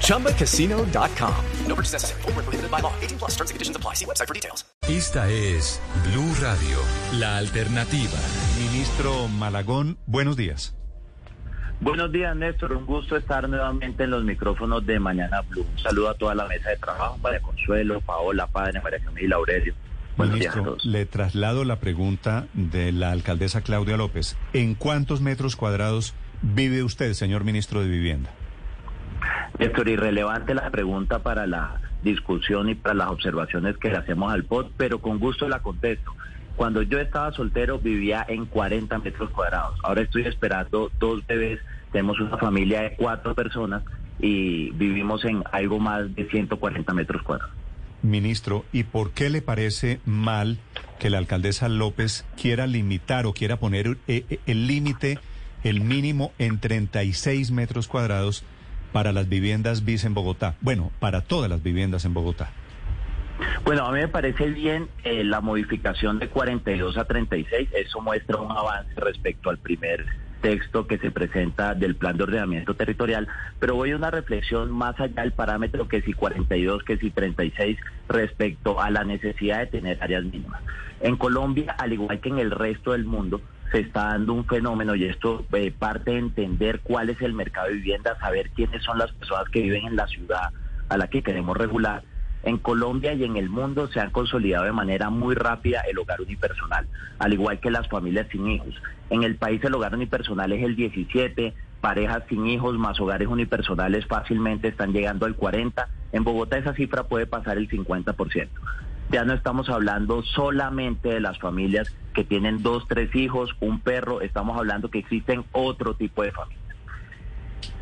ChumbaCasino.com. No purchase necessary. Full prohibited by law. 18 plus terms and conditions apply. See website for details. Esta es Blue Radio, la alternativa. Ministro Malagón, buenos días. Buenos días, Néstor. Un gusto estar nuevamente en los micrófonos de Mañana Blue. Un saludo a toda la mesa de trabajo, María Consuelo, Paola, Padre, María Camila, Aurelio. Ministro, le traslado la pregunta de la alcaldesa Claudia López. ¿En cuántos metros cuadrados vive usted, señor ministro de Vivienda? Néstor, irrelevante la pregunta para la discusión y para las observaciones que le hacemos al POT, pero con gusto la contesto. Cuando yo estaba soltero vivía en 40 metros cuadrados. Ahora estoy esperando dos bebés. Tenemos una familia de cuatro personas y vivimos en algo más de 140 metros cuadrados. Ministro, ¿y por qué le parece mal que la alcaldesa López quiera limitar o quiera poner el límite, el mínimo en 36 metros cuadrados para las viviendas bis en Bogotá? Bueno, para todas las viviendas en Bogotá. Bueno, a mí me parece bien eh, la modificación de 42 a 36. Eso muestra un avance respecto al primer texto que se presenta del plan de ordenamiento territorial, pero voy a una reflexión más allá del parámetro que si 42, que si 36 respecto a la necesidad de tener áreas mínimas. En Colombia, al igual que en el resto del mundo, se está dando un fenómeno y esto eh, parte de entender cuál es el mercado de vivienda, saber quiénes son las personas que viven en la ciudad a la que queremos regular en Colombia y en el mundo se han consolidado de manera muy rápida el hogar unipersonal, al igual que las familias sin hijos. En el país el hogar unipersonal es el 17, parejas sin hijos más hogares unipersonales fácilmente están llegando al 40. En Bogotá esa cifra puede pasar el 50%. Ya no estamos hablando solamente de las familias que tienen dos, tres hijos, un perro, estamos hablando que existen otro tipo de familias.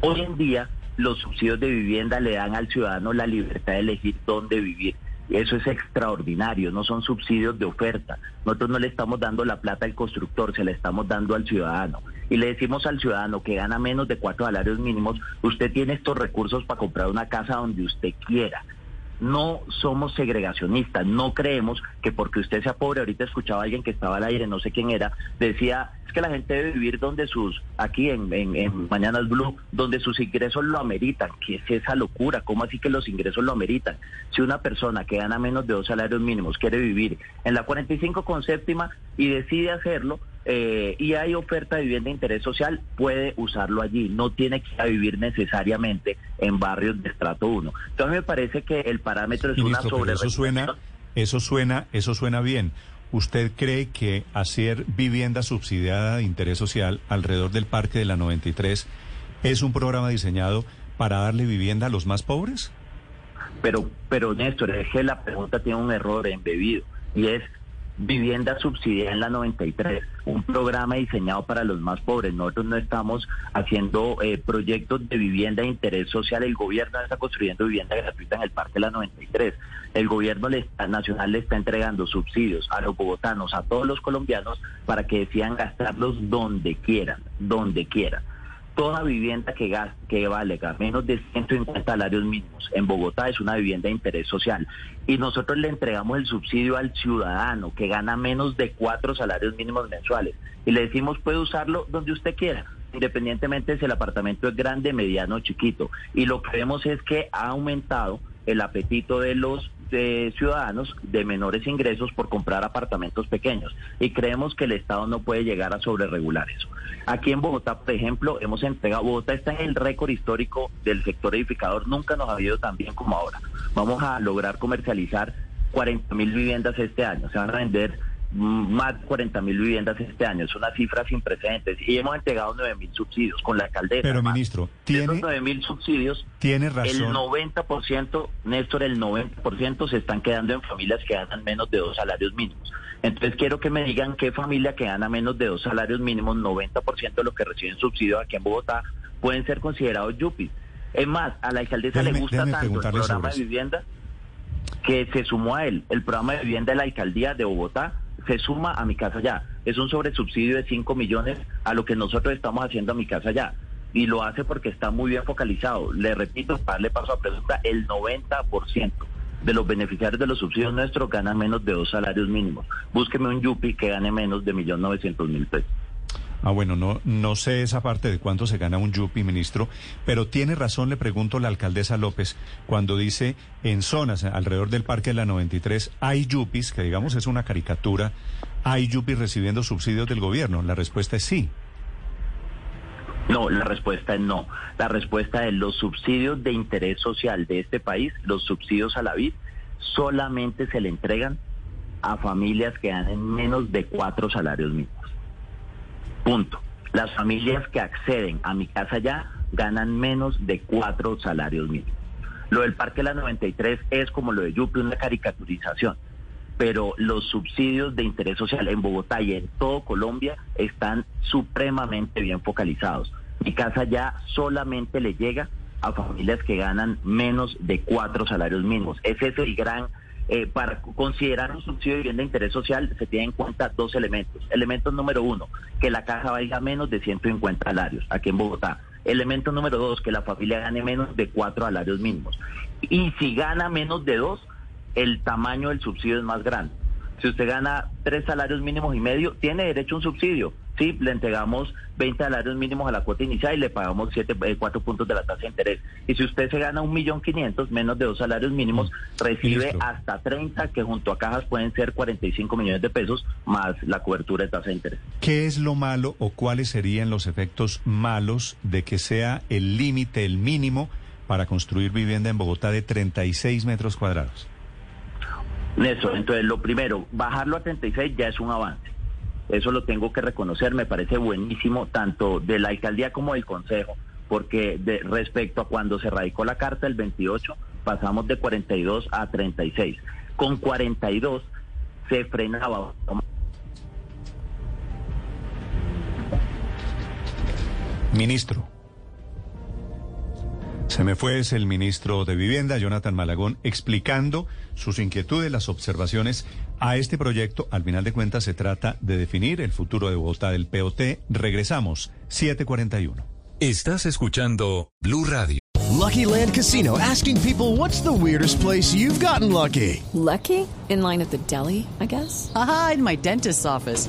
Hoy en día los subsidios de vivienda le dan al ciudadano la libertad de elegir dónde vivir. Eso es extraordinario, no son subsidios de oferta. Nosotros no le estamos dando la plata al constructor, se la estamos dando al ciudadano. Y le decimos al ciudadano que gana menos de cuatro salarios mínimos, usted tiene estos recursos para comprar una casa donde usted quiera no somos segregacionistas, no creemos que porque usted sea pobre, ahorita escuchaba a alguien que estaba al aire, no sé quién era, decía, es que la gente debe vivir donde sus, aquí en, en, Mañanas Blue, donde sus ingresos lo ameritan, ¿qué es esa locura? ¿Cómo así que los ingresos lo ameritan? Si una persona que gana menos de dos salarios mínimos quiere vivir en la 45 con séptima y decide hacerlo, eh, y hay oferta de vivienda de interés social, puede usarlo allí. No tiene que vivir necesariamente en barrios de estrato 1. Entonces me parece que el parámetro es una sobre eso suena, eso suena, eso suena bien. ¿Usted cree que hacer vivienda subsidiada de interés social alrededor del Parque de la 93 es un programa diseñado para darle vivienda a los más pobres? Pero, pero Néstor, es que la pregunta tiene un error embebido y es Vivienda Subsidiada en la 93, un programa diseñado para los más pobres. Nosotros no estamos haciendo eh, proyectos de vivienda de interés social. El gobierno está construyendo vivienda gratuita en el Parque de la 93. El gobierno nacional le está entregando subsidios a los bogotanos, a todos los colombianos, para que decidan gastarlos donde quieran, donde quieran toda vivienda que, que valga menos de 150 salarios mínimos en Bogotá es una vivienda de interés social. Y nosotros le entregamos el subsidio al ciudadano que gana menos de cuatro salarios mínimos mensuales. Y le decimos puede usarlo donde usted quiera, independientemente si el apartamento es grande, mediano o chiquito. Y lo que vemos es que ha aumentado el apetito de los ciudadanos de menores ingresos por comprar apartamentos pequeños y creemos que el Estado no puede llegar a sobreregular eso. Aquí en Bogotá, por ejemplo, hemos entregado, Bogotá está en el récord histórico del sector edificador, nunca nos ha ido tan bien como ahora. Vamos a lograr comercializar 40 mil viviendas este año, se van a vender más de 40 mil viviendas este año. Es una cifra sin precedentes. Y hemos entregado 9 mil subsidios con la alcaldesa. Pero, ministro, ¿tiene, esos 9 mil subsidios, tiene razón. el 90%, Néstor, el 90% se están quedando en familias que ganan menos de dos salarios mínimos. Entonces quiero que me digan qué familia que gana menos de dos salarios mínimos, 90% de los que reciben subsidio aquí en Bogotá, pueden ser considerados yuppies. Es más, a la alcaldesa le gusta tanto el programa de vivienda que se sumó a él el programa de vivienda de la alcaldía de Bogotá, se suma a mi casa ya. Es un sobresubsidio de 5 millones a lo que nosotros estamos haciendo a mi casa ya. Y lo hace porque está muy bien focalizado. Le repito, para darle paso a pregunta, el 90% de los beneficiarios de los subsidios nuestros ganan menos de dos salarios mínimos. Búsqueme un Yupi que gane menos de 1.900.000 pesos. Ah, bueno, no, no sé esa parte de cuánto se gana un yupi, ministro, pero tiene razón, le pregunto la alcaldesa López, cuando dice en zonas alrededor del Parque de la 93 hay yupis, que digamos es una caricatura, hay yupis recibiendo subsidios del gobierno. La respuesta es sí. No, la respuesta es no. La respuesta es los subsidios de interés social de este país, los subsidios a la vida, solamente se le entregan a familias que ganen menos de cuatro salarios mínimos. Punto. Las familias que acceden a mi casa ya ganan menos de cuatro salarios mínimos. Lo del Parque la 93 es como lo de Yupi, una caricaturización. Pero los subsidios de interés social en Bogotá y en todo Colombia están supremamente bien focalizados. Mi casa ya solamente le llega a familias que ganan menos de cuatro salarios mínimos. Ese es el gran eh, para considerar un subsidio de vivienda de interés social se tienen en cuenta dos elementos. Elemento número uno, que la caja valga menos de 150 salarios aquí en Bogotá. Elemento número dos, que la familia gane menos de cuatro salarios mínimos. Y si gana menos de dos, el tamaño del subsidio es más grande. Si usted gana tres salarios mínimos y medio, tiene derecho a un subsidio. Sí, le entregamos 20 salarios mínimos a la cuota inicial y le pagamos 7, 4 eh, puntos de la tasa de interés. Y si usted se gana un millón quinientos, menos de dos salarios mínimos, mm, recibe hasta 30, que junto a cajas pueden ser 45 millones de pesos, más la cobertura de tasa de interés. ¿Qué es lo malo o cuáles serían los efectos malos de que sea el límite, el mínimo, para construir vivienda en Bogotá de 36 metros cuadrados? Néstor, entonces lo primero, bajarlo a 36 ya es un avance. Eso lo tengo que reconocer, me parece buenísimo, tanto de la alcaldía como del consejo, porque de, respecto a cuando se radicó la carta el 28, pasamos de 42 a 36. Con 42 se frenaba. Ministro. Se me fue es el ministro de Vivienda, Jonathan Malagón, explicando sus inquietudes, las observaciones a este proyecto. Al final de cuentas se trata de definir el futuro de Bogotá del POT. Regresamos, 741. Estás escuchando Blue Radio. Lucky Land Casino, asking people what's the weirdest place you've gotten lucky. Lucky? In line at the deli, I guess. Aha, in my dentist's office.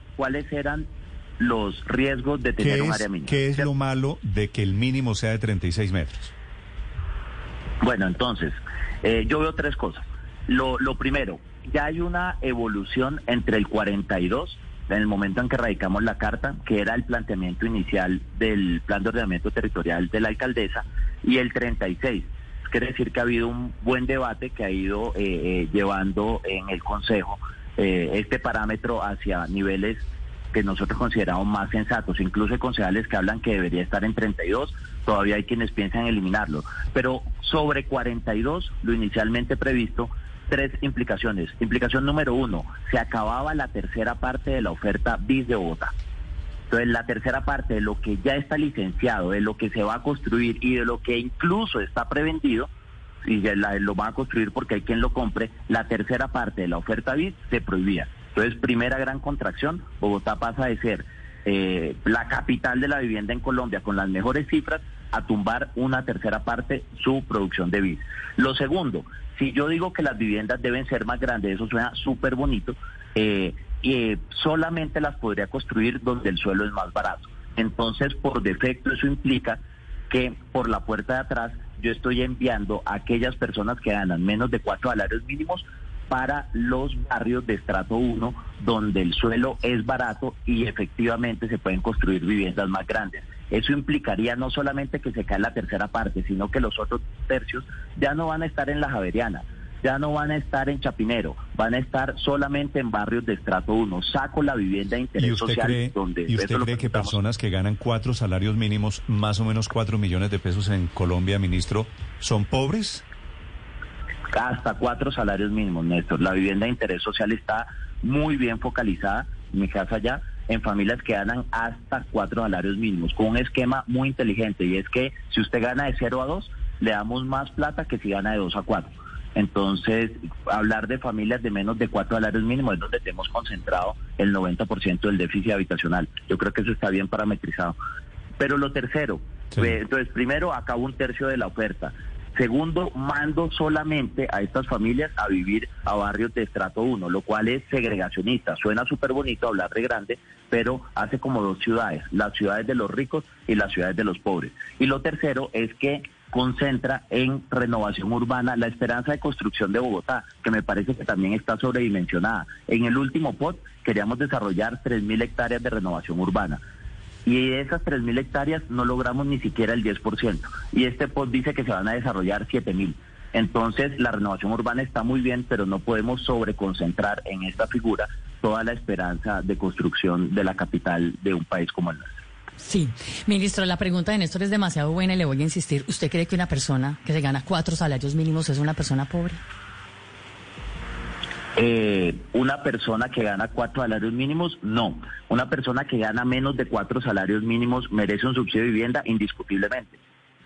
cuáles eran los riesgos de tener un área mínima. ¿Qué es lo malo de que el mínimo sea de 36 metros? Bueno, entonces, eh, yo veo tres cosas. Lo, lo primero, ya hay una evolución entre el 42, en el momento en que radicamos la carta, que era el planteamiento inicial del plan de ordenamiento territorial de la alcaldesa, y el 36. Quiere decir que ha habido un buen debate que ha ido eh, eh, llevando en el Consejo eh, este parámetro hacia niveles que nosotros consideramos más sensatos. Incluso hay concejales que hablan que debería estar en 32, todavía hay quienes piensan eliminarlo. Pero sobre 42, lo inicialmente previsto, tres implicaciones. Implicación número uno, se acababa la tercera parte de la oferta BIS de Bogotá. Entonces, la tercera parte de lo que ya está licenciado, de lo que se va a construir y de lo que incluso está prevendido, y lo van a construir porque hay quien lo compre, la tercera parte de la oferta BID se prohibía. Entonces, primera gran contracción, Bogotá pasa de ser eh, la capital de la vivienda en Colombia con las mejores cifras a tumbar una tercera parte su producción de BID. Lo segundo, si yo digo que las viviendas deben ser más grandes, eso suena súper bonito, eh, eh, solamente las podría construir donde el suelo es más barato. Entonces, por defecto, eso implica que por la puerta de atrás yo estoy enviando a aquellas personas que ganan menos de cuatro salarios mínimos para los barrios de estrato 1, donde el suelo es barato y efectivamente se pueden construir viviendas más grandes. Eso implicaría no solamente que se cae la tercera parte, sino que los otros tercios ya no van a estar en la Javeriana, ya no van a estar en Chapinero, van a estar solamente en barrios de estrato 1. Saco la vivienda de interés ¿Y usted social cree, donde ¿y usted cree que personas que ganan cuatro salarios mínimos, más o menos cuatro millones de pesos en Colombia, ministro, son pobres? hasta cuatro salarios mínimos, Néstor. La vivienda de interés social está muy bien focalizada, en mi casa ya, en familias que ganan hasta cuatro salarios mínimos, con un esquema muy inteligente, y es que si usted gana de 0 a 2, le damos más plata que si gana de 2 a 4. Entonces, hablar de familias de menos de cuatro salarios mínimos es donde tenemos concentrado el 90% del déficit habitacional. Yo creo que eso está bien parametrizado. Pero lo tercero, Sí. eh, entonces, primero, acabo un tercio de la oferta. Segundo, mando solamente a estas familias a vivir a barrios de estrato 1, lo cual es segregacionista. Suena súper bonito hablar de grande, pero hace como dos ciudades, las ciudades de los ricos y las ciudades de los pobres. Y lo tercero es que concentra en renovación urbana la esperanza de construcción de Bogotá, que me parece que también está sobredimensionada. En el último POT queríamos desarrollar 3.000 hectáreas de renovación urbana. Y de esas 3.000 hectáreas no logramos ni siquiera el 10%. Y este POT dice que se van a desarrollar 7.000. Entonces, la renovación urbana está muy bien, pero no podemos sobreconcentrar en esta figura toda la esperanza de construcción de la capital de un país como el nuestro. Sí, ministro, la pregunta de Néstor es demasiado buena y le voy a insistir. ¿Usted cree que una persona que se gana cuatro salarios mínimos es una persona pobre? Eh, una persona que gana cuatro salarios mínimos, no. Una persona que gana menos de cuatro salarios mínimos merece un subsidio de vivienda indiscutiblemente.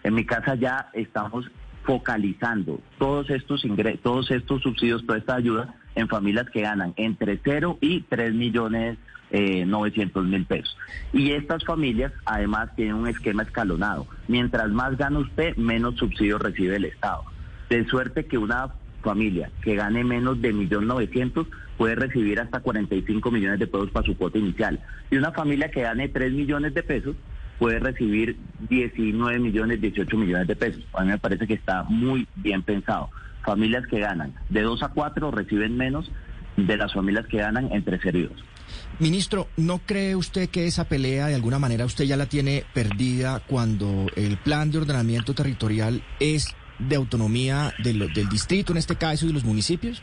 En mi casa ya estamos focalizando todos estos ingresos, todos estos subsidios, toda esta ayuda en familias que ganan entre 0 y 3 millones eh, 900 mil pesos. Y estas familias además tienen un esquema escalonado. Mientras más gana usted, menos subsidio recibe el Estado. De suerte que una familia que gane menos de 1.900.000 puede recibir hasta 45 millones de pesos para su cuota inicial. Y una familia que gane 3 millones de pesos puede recibir 19 millones, 18 millones de pesos. A mí me parece que está muy bien pensado. Familias que ganan de 2 a 4 reciben menos de las familias que ganan entre 0 y 2. Ministro, ¿no cree usted que esa pelea de alguna manera usted ya la tiene perdida cuando el plan de ordenamiento territorial es de autonomía del, del distrito, en este caso, y de los municipios?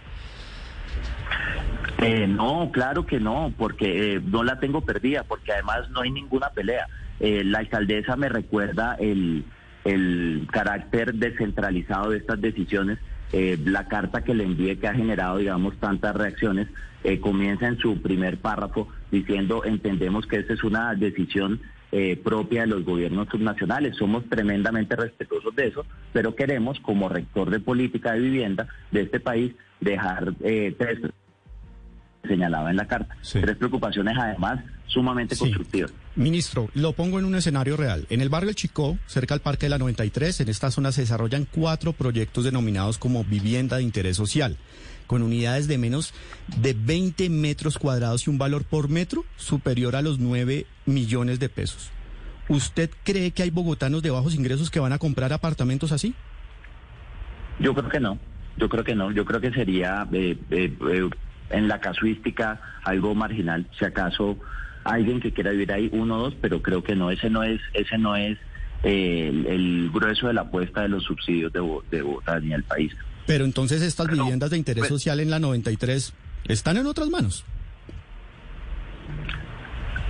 Eh, no, claro que no, porque eh, no la tengo perdida, porque además no hay ninguna pelea. Eh, la alcaldesa me recuerda el, el carácter descentralizado de estas decisiones. Eh, la carta que le envié que ha generado, digamos, tantas reacciones, eh, comienza en su primer párrafo diciendo, entendemos que esta es una decisión eh, propia de los gobiernos subnacionales. Somos tremendamente respetuosos de eso, pero queremos, como rector de política de vivienda de este país, dejar eh, tres señalaba en la carta. Tres preocupaciones además sumamente constructivas. Ministro, lo pongo en un escenario real. En el barrio El Chicó, cerca al Parque de la 93, en esta zona se desarrollan cuatro proyectos denominados como vivienda de interés social, con unidades de menos de 20 metros cuadrados y un valor por metro superior a los 9 millones de pesos. ¿Usted cree que hay bogotanos de bajos ingresos que van a comprar apartamentos así? Yo creo que no, yo creo que no, yo creo que sería eh, eh, eh, en la casuística algo marginal, si acaso alguien que quiera vivir ahí uno o dos, pero creo que no, ese no es, ese no es eh, el, el grueso de la apuesta de los subsidios de, de Bogotá ni el país. Pero entonces estas viviendas de interés social en la 93 están en otras manos.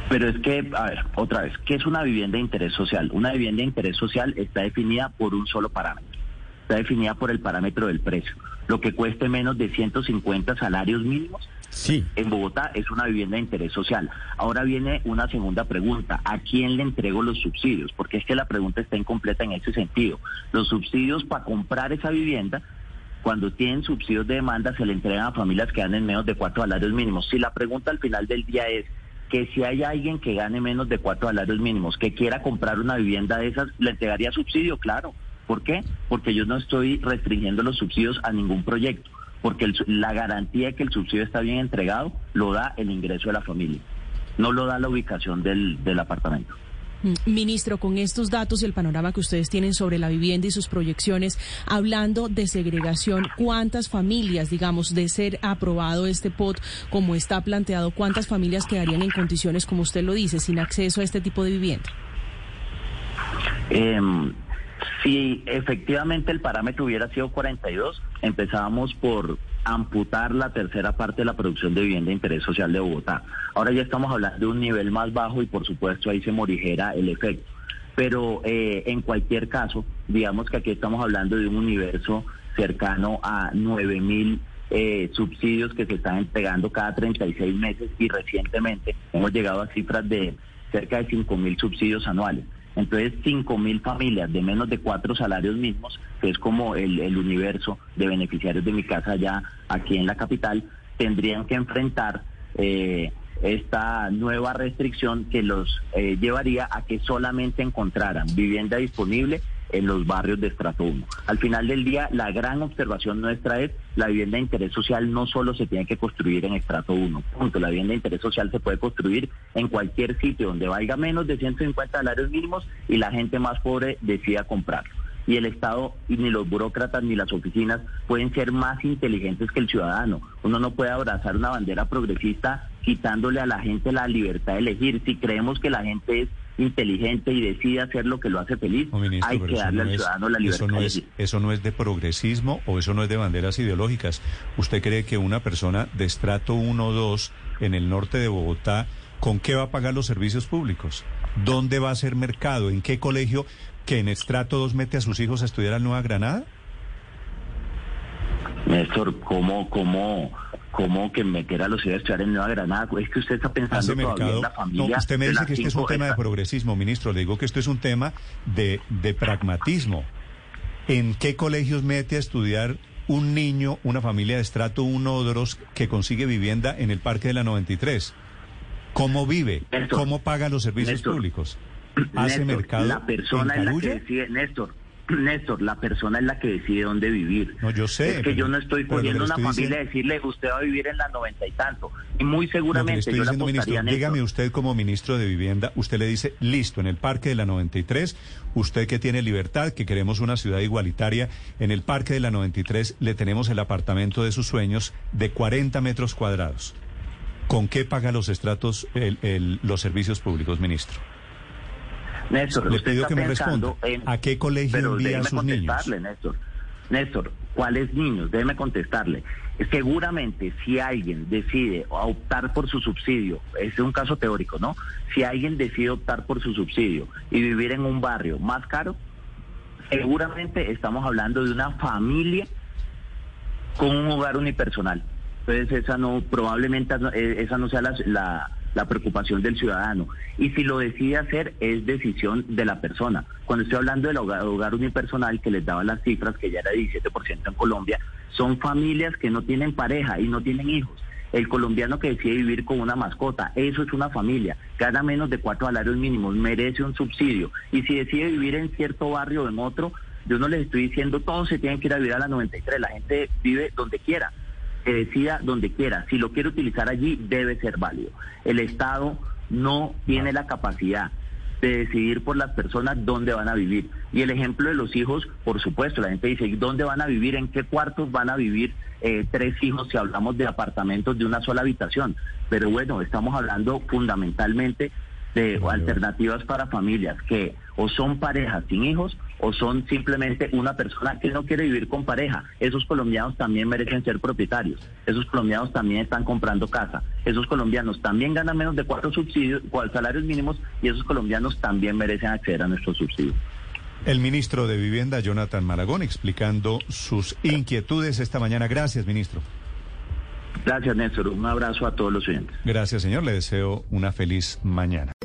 Pero es que, a ver, otra vez, ¿qué es una vivienda de interés social? Una vivienda de interés social está definida por un solo parámetro. Está definida por el parámetro del precio. Lo que cueste menos de 150 salarios mínimos Sí. en Bogotá es una vivienda de interés social. Ahora viene una segunda pregunta. ¿A quién le entrego los subsidios? Porque es que la pregunta está incompleta en ese sentido. Los subsidios para comprar esa vivienda, cuando tienen subsidios de demanda, se le entregan a familias que ganen menos de cuatro salarios mínimos. Si la pregunta al final del día es que si hay alguien que gane menos de cuatro salarios mínimos, que quiera comprar una vivienda de esas, ¿le entregaría subsidio? Claro. ¿Por qué? Porque yo no estoy restringiendo los subsidios a ningún proyecto, porque el la garantía de que el subsidio está bien entregado lo da el ingreso de la familia, no lo da la ubicación del, del apartamento. Mm, Ministro, con estos datos y el panorama que ustedes tienen sobre la vivienda y sus proyecciones, hablando de segregación, ¿cuántas familias, digamos, de ser aprobado este POT como está planteado, cuántas familias quedarían en condiciones, como usted lo dice, sin acceso a este tipo de vivienda? Em, si efectivamente el parámetro hubiera sido 42, empezábamos por amputar la tercera parte de la producción de vivienda de interés social de Bogotá. Ahora ya estamos hablando de un nivel más bajo y por supuesto ahí se morijera el efecto. Pero eh, en cualquier caso, digamos que aquí estamos hablando de un universo cercano a 9 mil eh, subsidios que se están entregando cada 36 meses y recientemente hemos llegado a cifras de cerca de 5 mil subsidios anuales. Entonces, 5 mil familias de menos de cuatro salarios mismos, que es como el, el universo de beneficiarios de mi casa ya aquí en la capital, tendrían que enfrentar eh, esta nueva restricción que los eh, llevaría a que solamente encontraran vivienda disponible en los barrios de estrato 1. Al final del día, la gran observación nuestra es la vivienda de interés social no solo se tiene que construir en estrato 1, punto. La vivienda de interés social se puede construir en cualquier sitio donde valga menos de 150 salarios mínimos y la gente más pobre decida comprarlo y el Estado y ni los burócratas ni las oficinas pueden ser más inteligentes que el ciudadano. Uno no puede abrazar una bandera progresista quitándole a la gente la libertad de elegir. Si creemos que la gente es inteligente y decide hacer lo que lo hace feliz, hay que darle al ciudadano la libertad eso no de es, elegir. Eso no es de progresismo o eso no es de banderas ideológicas. ¿Usted cree que una persona de estrato 1 o 2 en el norte de Bogotá, ¿con qué va a pagar los servicios públicos? ¿Dónde va a ser mercado? ¿En qué colegio que en estrato 2 mete a sus hijos a estudiar a Nueva Granada? Néstor, ¿cómo, cómo, cómo que meter a los hijos a estudiar en Nueva Granada? Es que usted está pensando Hace todavía mercado. en la familia. No, usted me dice que este es un tema de progresismo, ministro. Le digo que esto es un tema de, de pragmatismo. ¿En qué colegios mete a estudiar un niño, una familia de estrato 1 o 2 que consigue vivienda en el Parque de la 93? ¿Cómo vive? Néstor, ¿Cómo paga los servicios Néstor, públicos? ¿Hace Néstor, mercado La persona en es la que decide, Néstor. Néstor, la persona es la que decide dónde vivir. No, yo sé. Es que pero- yo no estoy cogiendo le una estoy familia y diciendo- decirle, usted va a vivir en la noventa y tanto. Y muy seguramente estoy yo le diciendo, ministro, dígame usted como ministro de Vivienda, usted le dice, listo, en el Parque de la 93, usted que tiene libertad, que queremos una ciudad igualitaria, en el Parque de la 93 le tenemos el apartamento de sus sueños de 40 metros cuadrados. ¿Con qué paga los estratos el- el- los servicios públicos, ministro? Néstor, Le usted pido está que me responda responda. ¿A qué colegio Pero envía a sus niños? contestarle, Néstor. Néstor, ¿cuáles niños? Déjeme contestarle. Seguramente si alguien decide optar por su subsidio, es un caso teórico, ¿no? Si alguien decide optar por su subsidio y vivir en un barrio más caro, seguramente estamos hablando de una familia con un hogar unipersonal. Entonces esa no, probablemente eh, esa no sea la, la- la preocupación del ciudadano. Y si lo decide hacer es decisión de la persona. Cuando estoy hablando del hogar, unipersonal, que les daba las cifras, que ya era 17% en Colombia, son familias que no tienen pareja y no tienen hijos. El colombiano que decide vivir con una mascota, eso es una familia, gana menos de cuatro salarios mínimos, merece un subsidio. Y si decide vivir en cierto barrio o en otro, yo no les estoy diciendo todos se tienen que ir a vivir a la 93, la gente vive donde quiera, que decida donde quiera. Si lo quiere utilizar allí, debe ser válido. El Estado no tiene la capacidad de decidir por las personas dónde van a vivir. Y el ejemplo de los hijos, por supuesto, la gente dice, ¿y ¿dónde van a vivir? ¿En qué cuartos van a vivir eh, tres hijos si hablamos de apartamentos de una sola habitación? Pero bueno, estamos hablando fundamentalmente de alternativas para familias que o son parejas sin hijos o son simplemente una persona que no quiere vivir con pareja. Esos colombianos también merecen ser propietarios. Esos colombianos también están comprando casa. Esos colombianos también ganan menos de cuatro subsidios, cuatro salarios mínimos y esos colombianos también merecen acceder a nuestros subsidios. El ministro de Vivienda, Jonathan Malagón, explicando sus inquietudes esta mañana. Gracias, ministro. Gracias, Néstor. Un abrazo a todos los oyentes. Gracias, señor. Le deseo una feliz mañana.